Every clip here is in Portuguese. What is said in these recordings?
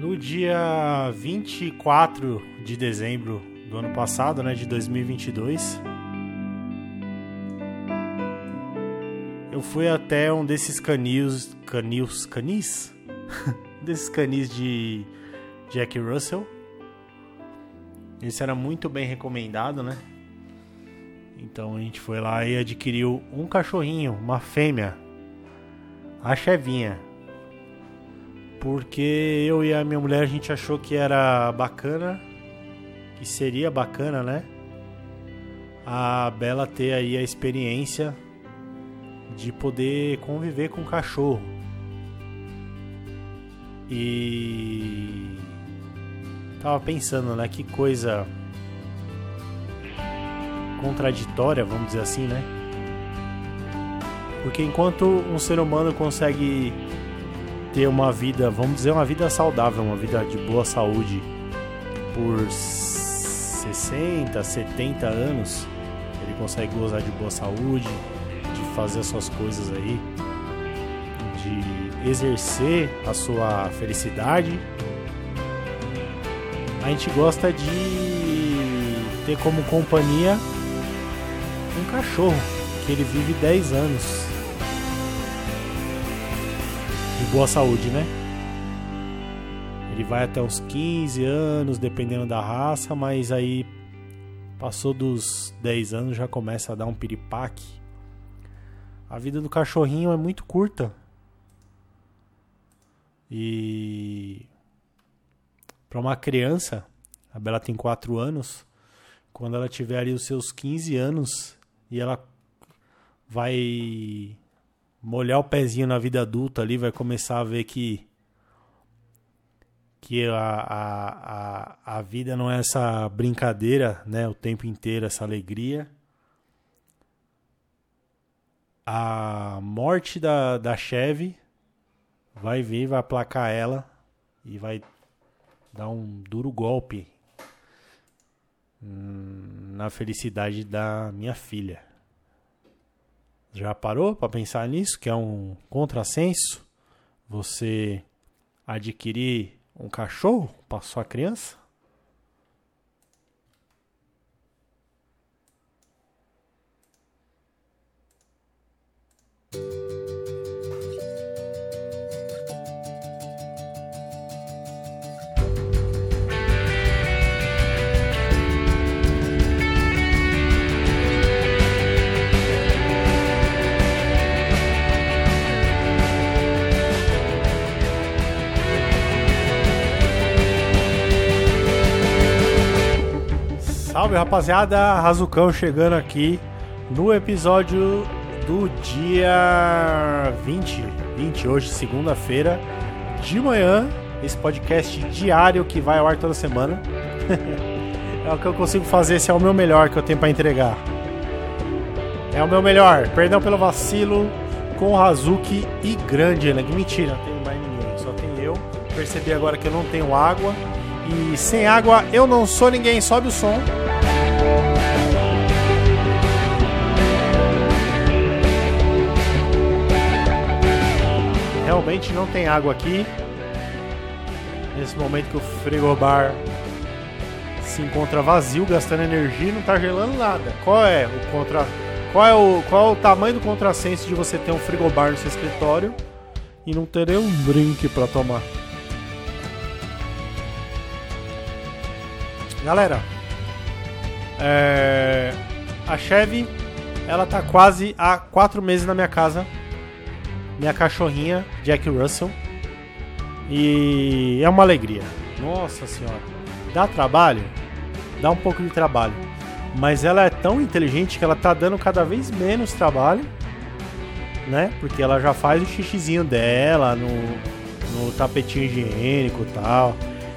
No dia 24 de dezembro do ano passado, né, de 2022, eu fui até um desses canis, canis, canis? desses canis de Jack Russell. Esse era muito bem recomendado, né? Então a gente foi lá e adquiriu um cachorrinho, uma fêmea, a Chevinha. Porque eu e a minha mulher a gente achou que era bacana, que seria bacana, né? A Bela ter aí a experiência de poder conviver com o cachorro. E tava pensando, né, que coisa contraditória, vamos dizer assim, né? Porque enquanto um ser humano consegue ter uma vida, vamos dizer, uma vida saudável, uma vida de boa saúde por 60, 70 anos, ele consegue gozar de boa saúde, de fazer as suas coisas aí, de exercer a sua felicidade. A gente gosta de ter como companhia um cachorro, que ele vive 10 anos. De boa saúde, né? Ele vai até uns 15 anos, dependendo da raça, mas aí passou dos 10 anos já começa a dar um piripaque. A vida do cachorrinho é muito curta. E para uma criança, a Bela tem 4 anos, quando ela tiver ali os seus 15 anos, e ela vai molhar o pezinho na vida adulta ali, vai começar a ver que que a, a, a, a vida não é essa brincadeira, né, o tempo inteiro, essa alegria. A morte da, da Chevy vai vir, vai aplacar ela e vai dar um duro golpe Hum, na felicidade da minha filha. Já parou para pensar nisso? Que é um contrassenso você adquirir um cachorro para sua criança? Salve rapaziada, Razucão chegando aqui no episódio do dia 20, 20 hoje, segunda-feira, de manhã. Esse podcast diário que vai ao ar toda semana. é o que eu consigo fazer, esse é o meu melhor que eu tenho para entregar. É o meu melhor, perdão pelo vacilo com o Hazuki e grande, né? Mentira, não tem mais ninguém, só tem eu. Percebi agora que eu não tenho água. E sem água eu não sou ninguém, sobe o som. Realmente não tem água aqui. Nesse momento que o frigobar se encontra vazio, gastando energia e não tá gelando nada. Qual é o contra qual é o qual é o tamanho do contrassenso de você ter um frigobar no seu escritório e não ter um drink para tomar? Galera, é, a Chevy ela tá quase há quatro meses na minha casa minha cachorrinha, Jack Russell. E é uma alegria. Nossa senhora. Dá trabalho? Dá um pouco de trabalho. Mas ela é tão inteligente que ela tá dando cada vez menos trabalho. Né? Porque ela já faz o xixizinho dela no, no tapetinho higiênico e tal.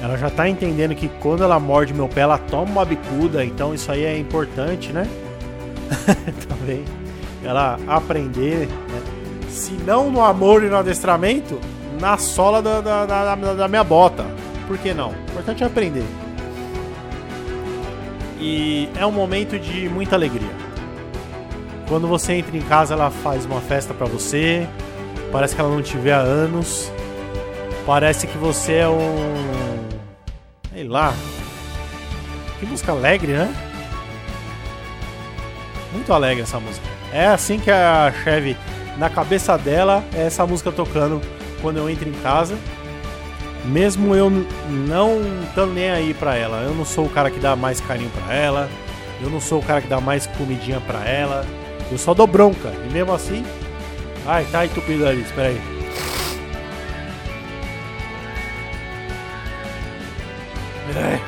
Ela já tá entendendo que quando ela morde meu pé, ela toma uma bicuda. Então isso aí é importante, né? Também. Ela aprender? Se não no amor e no adestramento, na sola da, da, da, da minha bota. Por que não? O importante é aprender. E é um momento de muita alegria. Quando você entra em casa, ela faz uma festa para você. Parece que ela não te vê há anos. Parece que você é um. Sei lá. Que música alegre, né? Muito alegre essa música. É assim que a Chevy, na cabeça dela, é essa música tocando quando eu entro em casa. Mesmo eu não estando nem aí pra ela. Eu não sou o cara que dá mais carinho pra ela. Eu não sou o cara que dá mais comidinha pra ela. Eu só dou bronca. E mesmo assim. Ai, tá entupido ali, espera aí. É.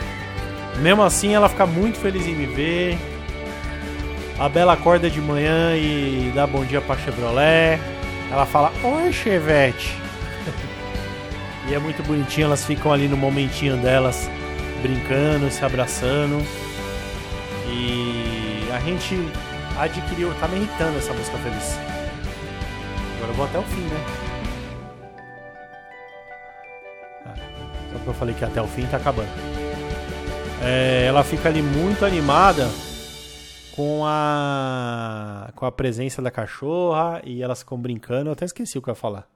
Mesmo assim, ela fica muito feliz em me ver. A Bela acorda de manhã e dá bom dia pra Chevrolet. Ela fala: Oi, Chevette. e é muito bonitinho, elas ficam ali no momentinho delas, brincando, se abraçando. E a gente adquiriu. Tá me irritando essa música feliz. Agora eu vou até o fim, né? Ah, só que eu falei que até o fim tá acabando. É, ela fica ali muito animada com a com a presença da cachorra e elas ficam brincando. Eu até esqueci o que eu ia falar.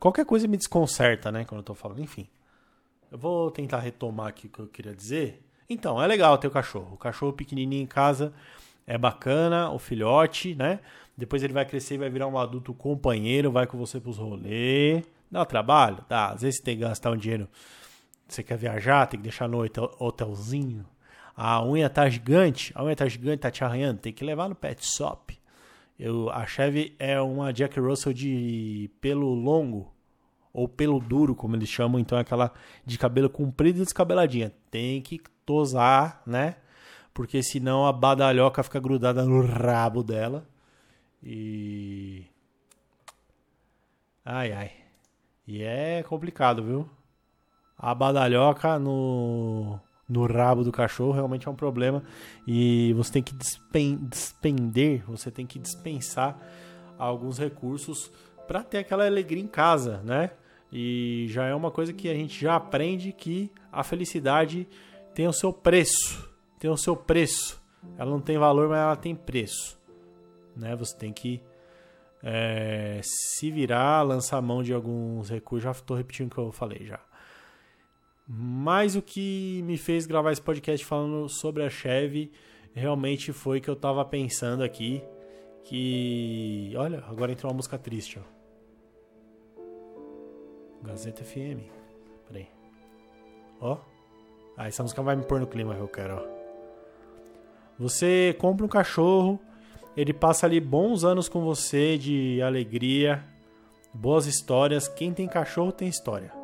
Qualquer coisa me desconcerta, né, quando eu tô falando. Enfim. Eu vou tentar retomar aqui o que eu queria dizer. Então, é legal ter o cachorro. O cachorro pequenininho em casa é bacana, o filhote, né? Depois ele vai crescer e vai virar um adulto companheiro, vai com você pros rolês. Dá trabalho? Dá. Às vezes você tem que gastar um dinheiro. Você quer viajar, tem que deixar no hotelzinho. A unha tá gigante, a unha tá gigante, tá te arranhando, tem que levar no pet shop. Eu, a Chevy é uma Jack Russell de pelo longo, ou pelo duro, como eles chamam, então é aquela de cabelo comprido e descabeladinha. Tem que tosar, né? Porque senão a badalhoca fica grudada no rabo dela. E. Ai, ai. E é complicado, viu? A badalhoca no, no rabo do cachorro realmente é um problema. E você tem que despender, você tem que dispensar alguns recursos para ter aquela alegria em casa, né? E já é uma coisa que a gente já aprende que a felicidade tem o seu preço. Tem o seu preço. Ela não tem valor, mas ela tem preço. Né? Você tem que é, se virar, lançar mão de alguns recursos. Já estou repetindo o que eu falei já. Mas o que me fez gravar esse podcast falando sobre a Chevy realmente foi que eu estava pensando aqui que. Olha, agora entrou uma música triste, ó. Gazeta FM. Peraí. Ó. Ah, essa música vai me pôr no clima que eu quero, ó. Você compra um cachorro, ele passa ali bons anos com você de alegria, boas histórias. Quem tem cachorro tem história.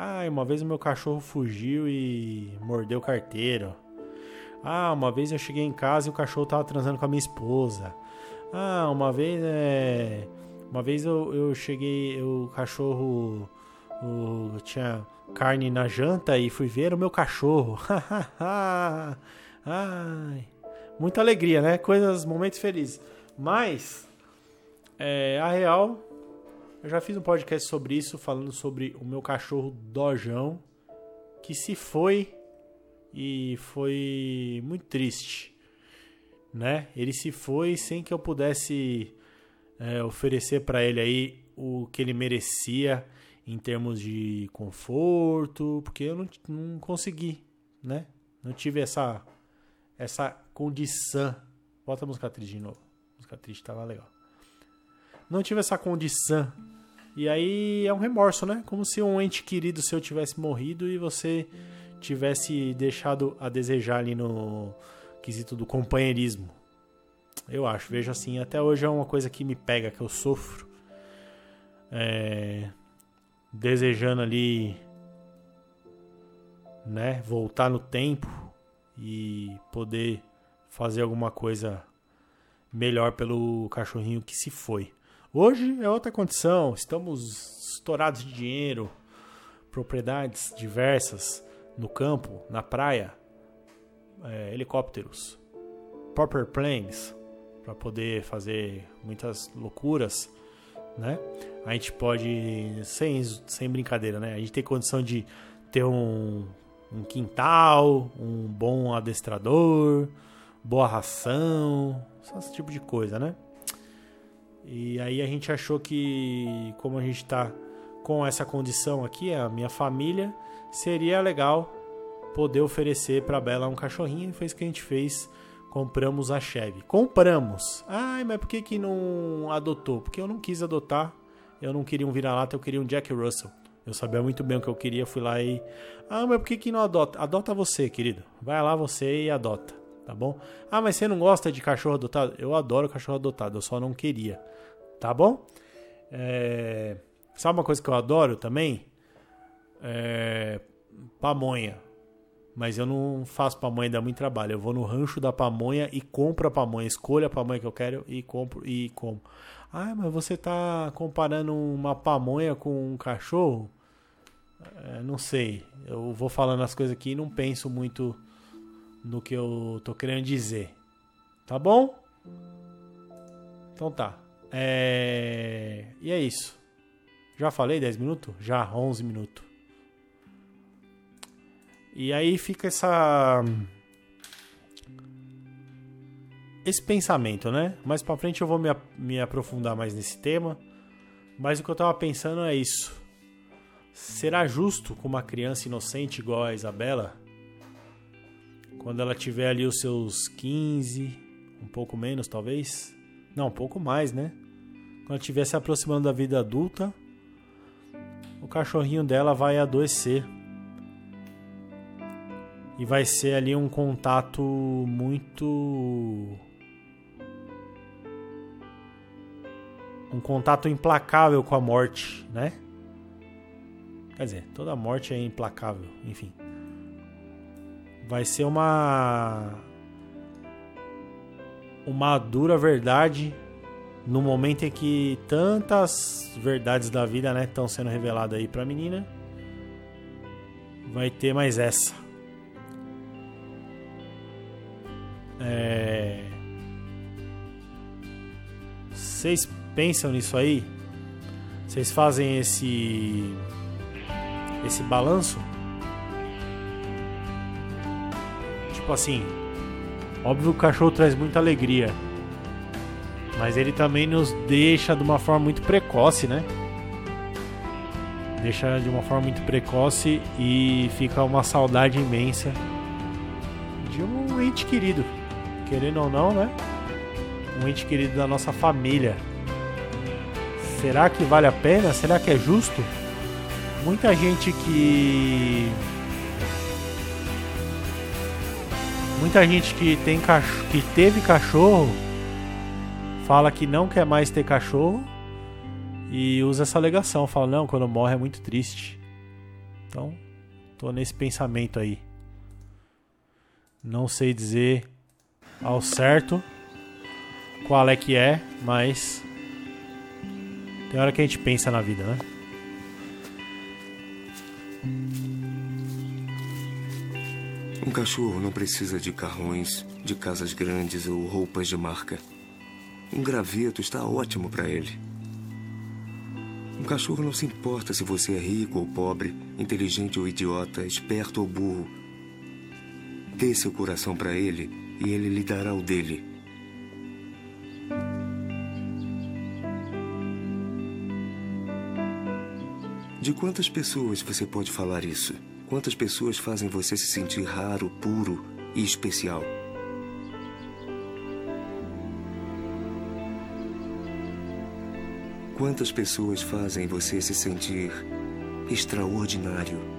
Ah, uma vez o meu cachorro fugiu e mordeu carteiro. Ah, uma vez eu cheguei em casa e o cachorro tava transando com a minha esposa. Ah, uma vez é. Uma vez eu, eu cheguei, o cachorro o, tinha carne na janta e fui ver o meu cachorro. Ai, muita alegria, né? Coisas, momentos felizes. Mas, é, a real, eu já fiz um podcast sobre isso, falando sobre o meu cachorro Dojão, que se foi e foi muito triste, né? Ele se foi sem que eu pudesse é, oferecer para ele aí o que ele merecia em termos de conforto, porque eu não, não consegui, né? Não tive essa essa condição. Bota a música triste de novo. A música triste tava legal. Não tive essa condição. E aí é um remorso, né? Como se um ente querido seu tivesse morrido e você tivesse deixado a desejar ali no quesito do companheirismo. Eu acho, vejo assim, até hoje é uma coisa que me pega, que eu sofro. É, desejando ali, né, voltar no tempo e poder fazer alguma coisa melhor pelo cachorrinho que se foi. Hoje é outra condição, estamos estourados de dinheiro, propriedades diversas no campo, na praia, é, helicópteros, proper planes para poder fazer muitas loucuras, né? A gente pode sem sem brincadeira, né? A gente tem condição de ter um um quintal, um bom adestrador, boa ração, esse tipo de coisa, né? E aí a gente achou que, como a gente está com essa condição aqui, a minha família, seria legal poder oferecer para Bela um cachorrinho. E foi isso que a gente fez. Compramos a Chevy. Compramos. Ai, mas por que, que não adotou? Porque eu não quis adotar. Eu não queria um vira-lata, eu queria um Jack Russell. Eu sabia muito bem o que eu queria, fui lá e. Ah, mas por que, que não adota? Adota você, querido. Vai lá você e adota, tá bom? Ah, mas você não gosta de cachorro adotado? Eu adoro cachorro adotado, eu só não queria, tá bom? É... Sabe uma coisa que eu adoro também? É... Pamonha. Mas eu não faço pamonha, dá muito trabalho. Eu vou no rancho da pamonha e compro a pamonha. Escolho a pamonha que eu quero e compro e como. Ah, mas você tá comparando uma pamonha com um cachorro? É, não sei. Eu vou falando as coisas aqui e não penso muito no que eu tô querendo dizer. Tá bom? Então tá. É... E é isso. Já falei 10 minutos? Já, 11 minutos. E aí fica essa esse pensamento, né? Mais para frente eu vou me, me aprofundar mais nesse tema. Mas o que eu tava pensando é isso. Será justo com uma criança inocente igual a Isabela, quando ela tiver ali os seus 15, um pouco menos talvez? Não, um pouco mais, né? Quando ela estiver se aproximando da vida adulta, o cachorrinho dela vai adoecer e vai ser ali um contato muito um contato implacável com a morte, né? Quer dizer, toda morte é implacável, enfim. Vai ser uma uma dura verdade no momento em que tantas verdades da vida, né, estão sendo reveladas aí para a menina. Vai ter mais essa. É... Vocês pensam nisso aí? Vocês fazem esse esse balanço? Tipo assim, óbvio que o cachorro traz muita alegria, mas ele também nos deixa de uma forma muito precoce, né? Deixa de uma forma muito precoce e fica uma saudade imensa de um ente querido querendo ou não, né? Um ente querido da nossa família. Será que vale a pena? Será que é justo? Muita gente que. Muita gente que tem cachorro, que teve cachorro fala que não quer mais ter cachorro e usa essa alegação, fala não, quando morre é muito triste. Então, tô nesse pensamento aí. Não sei dizer ao certo qual é que é, mas tem hora que a gente pensa na vida, né? Um cachorro não precisa de carrões, de casas grandes ou roupas de marca. Um graveto está ótimo para ele. Um cachorro não se importa se você é rico ou pobre, inteligente ou idiota, esperto ou burro. Dê seu coração para ele e ele lhe dará o dele. De quantas pessoas você pode falar isso? Quantas pessoas fazem você se sentir raro, puro e especial? Quantas pessoas fazem você se sentir extraordinário?